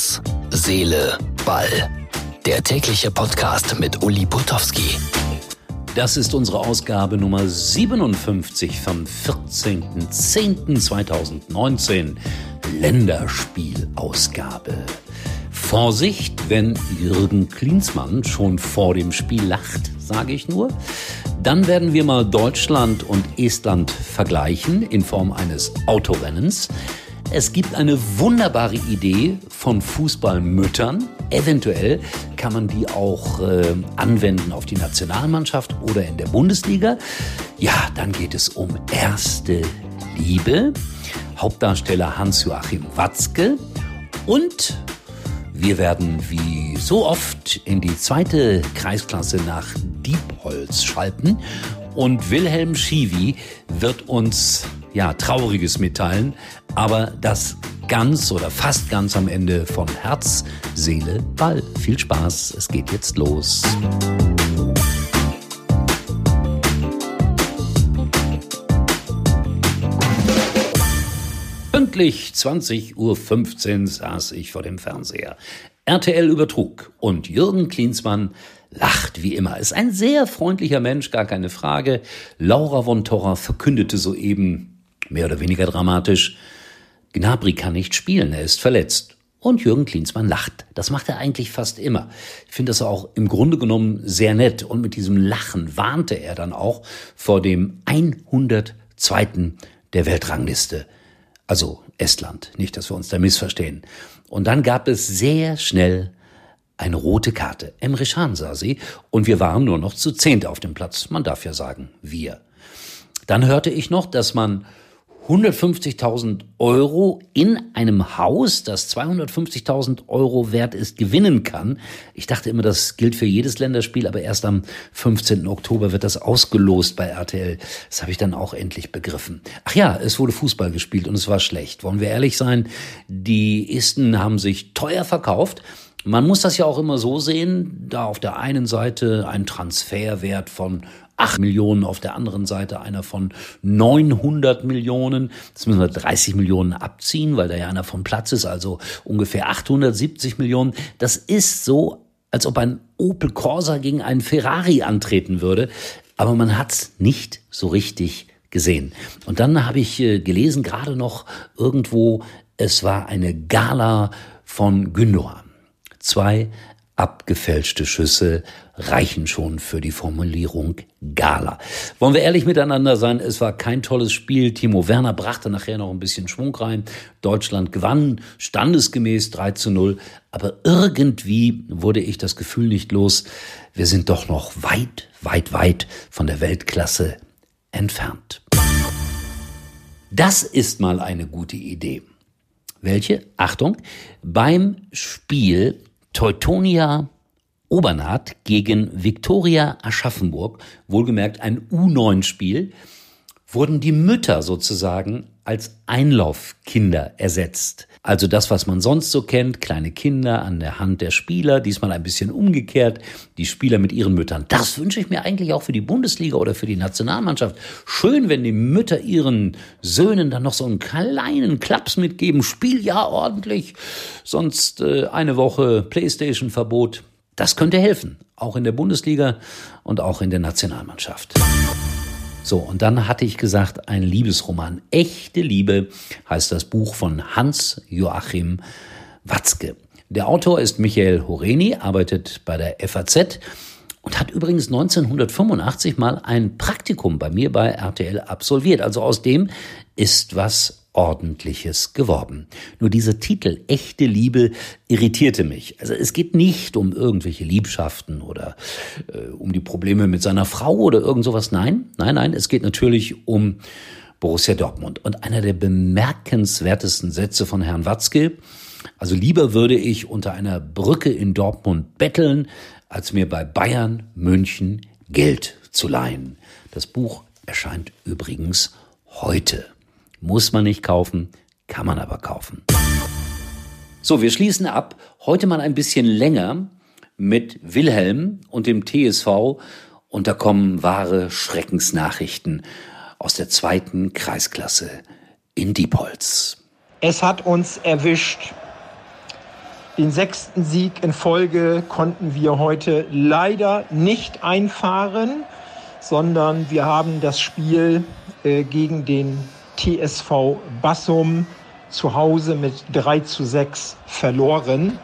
Herz, Seele, Ball. Der tägliche Podcast mit Uli Putowski. Das ist unsere Ausgabe Nummer 57 vom 14.10.2019. Länderspielausgabe. Vorsicht, wenn Jürgen Klinsmann schon vor dem Spiel lacht, sage ich nur. Dann werden wir mal Deutschland und Estland vergleichen in Form eines Autorennens. Es gibt eine wunderbare Idee von Fußballmüttern. Eventuell kann man die auch äh, anwenden auf die Nationalmannschaft oder in der Bundesliga. Ja, dann geht es um erste Liebe. Hauptdarsteller Hans-Joachim Watzke. Und wir werden wie so oft in die zweite Kreisklasse nach Diepholz schalten. Und Wilhelm Schiwi wird uns ja, Trauriges mitteilen, aber das ganz oder fast ganz am Ende von Herz, Seele, Ball. Viel Spaß, es geht jetzt los. Pünktlich 20.15 Uhr saß ich vor dem Fernseher. RTL übertrug und Jürgen Klinsmann lacht wie immer. Ist ein sehr freundlicher Mensch, gar keine Frage. Laura von Torra verkündete soeben mehr oder weniger dramatisch, Gnabry kann nicht spielen, er ist verletzt. Und Jürgen Klinsmann lacht. Das macht er eigentlich fast immer. Ich finde das auch im Grunde genommen sehr nett. Und mit diesem Lachen warnte er dann auch vor dem 102. der Weltrangliste. Also Estland. Nicht, dass wir uns da missverstehen. Und dann gab es sehr schnell eine rote Karte. Emre Can sah sie und wir waren nur noch zu zehnt auf dem Platz. Man darf ja sagen, wir. Dann hörte ich noch, dass man 150.000 Euro in einem Haus, das 250.000 Euro wert ist, gewinnen kann. Ich dachte immer, das gilt für jedes Länderspiel, aber erst am 15. Oktober wird das ausgelost bei RTL. Das habe ich dann auch endlich begriffen. Ach ja, es wurde Fußball gespielt und es war schlecht. Wollen wir ehrlich sein? Die Isten haben sich teuer verkauft. Man muss das ja auch immer so sehen, da auf der einen Seite ein Transferwert von 8 Millionen, auf der anderen Seite einer von 900 Millionen. Das müssen wir 30 Millionen abziehen, weil da ja einer vom Platz ist, also ungefähr 870 Millionen. Das ist so, als ob ein Opel Corsa gegen einen Ferrari antreten würde, aber man hat's nicht so richtig gesehen. Und dann habe ich äh, gelesen, gerade noch irgendwo, es war eine Gala von Gündogan. Zwei abgefälschte Schüsse reichen schon für die Formulierung Gala. Wollen wir ehrlich miteinander sein, es war kein tolles Spiel. Timo Werner brachte nachher noch ein bisschen Schwung rein. Deutschland gewann standesgemäß 3 zu 0. Aber irgendwie wurde ich das Gefühl nicht los, wir sind doch noch weit, weit, weit von der Weltklasse entfernt. Das ist mal eine gute Idee. Welche? Achtung, beim Spiel Teutonia Obernath gegen Viktoria Aschaffenburg, wohlgemerkt ein U9-Spiel, wurden die Mütter sozusagen als Einlaufkinder ersetzt. Also das, was man sonst so kennt, kleine Kinder an der Hand der Spieler, diesmal ein bisschen umgekehrt, die Spieler mit ihren Müttern. Das wünsche ich mir eigentlich auch für die Bundesliga oder für die Nationalmannschaft. Schön, wenn die Mütter ihren Söhnen dann noch so einen kleinen Klaps mitgeben. Spiel ja ordentlich, sonst äh, eine Woche Playstation-Verbot. Das könnte helfen, auch in der Bundesliga und auch in der Nationalmannschaft. So, und dann hatte ich gesagt, ein Liebesroman. Echte Liebe heißt das Buch von Hans Joachim Watzke. Der Autor ist Michael Horeni, arbeitet bei der FAZ und hat übrigens 1985 mal ein Praktikum bei mir bei RTL absolviert. Also aus dem ist was Ordentliches geworden. Nur dieser Titel Echte Liebe irritierte mich. Also es geht nicht um irgendwelche Liebschaften oder äh, um die Probleme mit seiner Frau oder irgend sowas. Nein, nein, nein, es geht natürlich um Borussia Dortmund. Und einer der bemerkenswertesten Sätze von Herrn Watzke, also lieber würde ich unter einer Brücke in Dortmund betteln, als mir bei Bayern München Geld zu leihen. Das Buch erscheint übrigens heute. Muss man nicht kaufen, kann man aber kaufen. So, wir schließen ab. Heute mal ein bisschen länger mit Wilhelm und dem TSV. Und da kommen wahre Schreckensnachrichten aus der zweiten Kreisklasse in Diepholz. Es hat uns erwischt. Den sechsten Sieg in Folge konnten wir heute leider nicht einfahren, sondern wir haben das Spiel äh, gegen den TSV Bassum zu Hause mit 3 zu 6 verloren.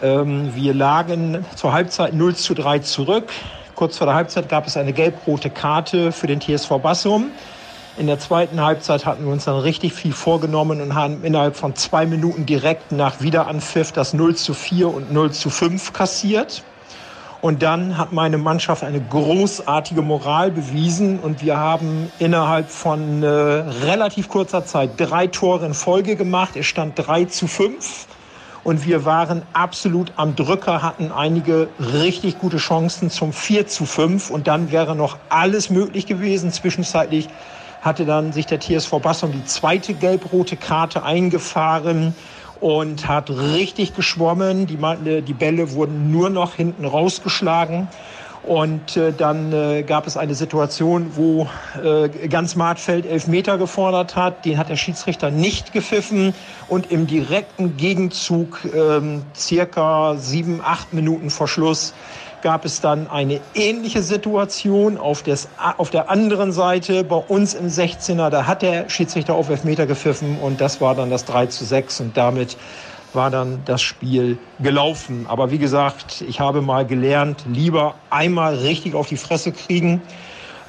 Ähm, wir lagen zur Halbzeit 0 zu 3 zurück. Kurz vor der Halbzeit gab es eine gelb-rote Karte für den TSV Bassum. In der zweiten Halbzeit hatten wir uns dann richtig viel vorgenommen und haben innerhalb von zwei Minuten direkt nach Wiederanpfiff das 0 zu 4 und 0 zu 5 kassiert. Und dann hat meine Mannschaft eine großartige Moral bewiesen und wir haben innerhalb von äh, relativ kurzer Zeit drei Tore in Folge gemacht. Es stand 3 zu 5 und wir waren absolut am Drücker, hatten einige richtig gute Chancen zum 4 zu 5 und dann wäre noch alles möglich gewesen. Zwischenzeitlich hatte dann sich der TSV Bassum die zweite gelb-rote Karte eingefahren und hat richtig geschwommen. Die, die Bälle wurden nur noch hinten rausgeschlagen. Und äh, dann äh, gab es eine Situation, wo äh, ganz Martfeld elf Meter gefordert hat. Den hat der Schiedsrichter nicht gepfiffen. Und im direkten Gegenzug, ähm, circa sieben, acht Minuten vor Schluss, gab es dann eine ähnliche Situation auf, des, auf der anderen Seite bei uns im 16er. Da hat der Schiedsrichter auf Elfmeter gepfiffen und das war dann das 3 zu 6 und damit war dann das Spiel gelaufen. Aber wie gesagt, ich habe mal gelernt, lieber einmal richtig auf die Fresse kriegen,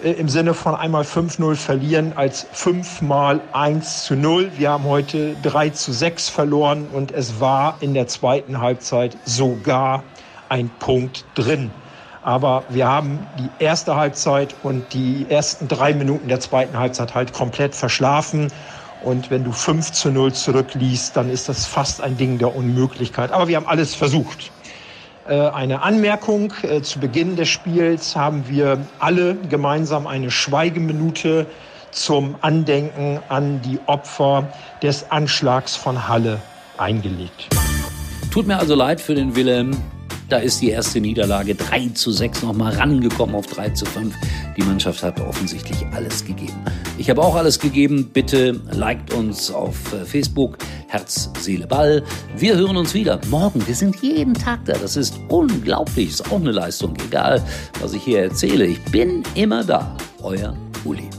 äh, im Sinne von einmal 5-0 verlieren, als fünfmal 1 zu 0. Wir haben heute 3 zu 6 verloren und es war in der zweiten Halbzeit sogar ein Punkt drin. Aber wir haben die erste Halbzeit und die ersten drei Minuten der zweiten Halbzeit halt komplett verschlafen. Und wenn du 5 zu 0 zurückliest, dann ist das fast ein Ding der Unmöglichkeit. Aber wir haben alles versucht. Äh, eine Anmerkung. Äh, zu Beginn des Spiels haben wir alle gemeinsam eine Schweigeminute zum Andenken an die Opfer des Anschlags von Halle eingelegt. Tut mir also leid für den Wilhelm. Da ist die erste Niederlage 3 zu 6 nochmal rangekommen auf 3 zu 5. Die Mannschaft hat offensichtlich alles gegeben. Ich habe auch alles gegeben. Bitte liked uns auf äh, Facebook. Herz, Seele, Ball. Wir hören uns wieder morgen. Wir sind jeden Tag da. Das ist unglaublich. Ist auch eine Leistung. Egal, was ich hier erzähle. Ich bin immer da. Euer Uli.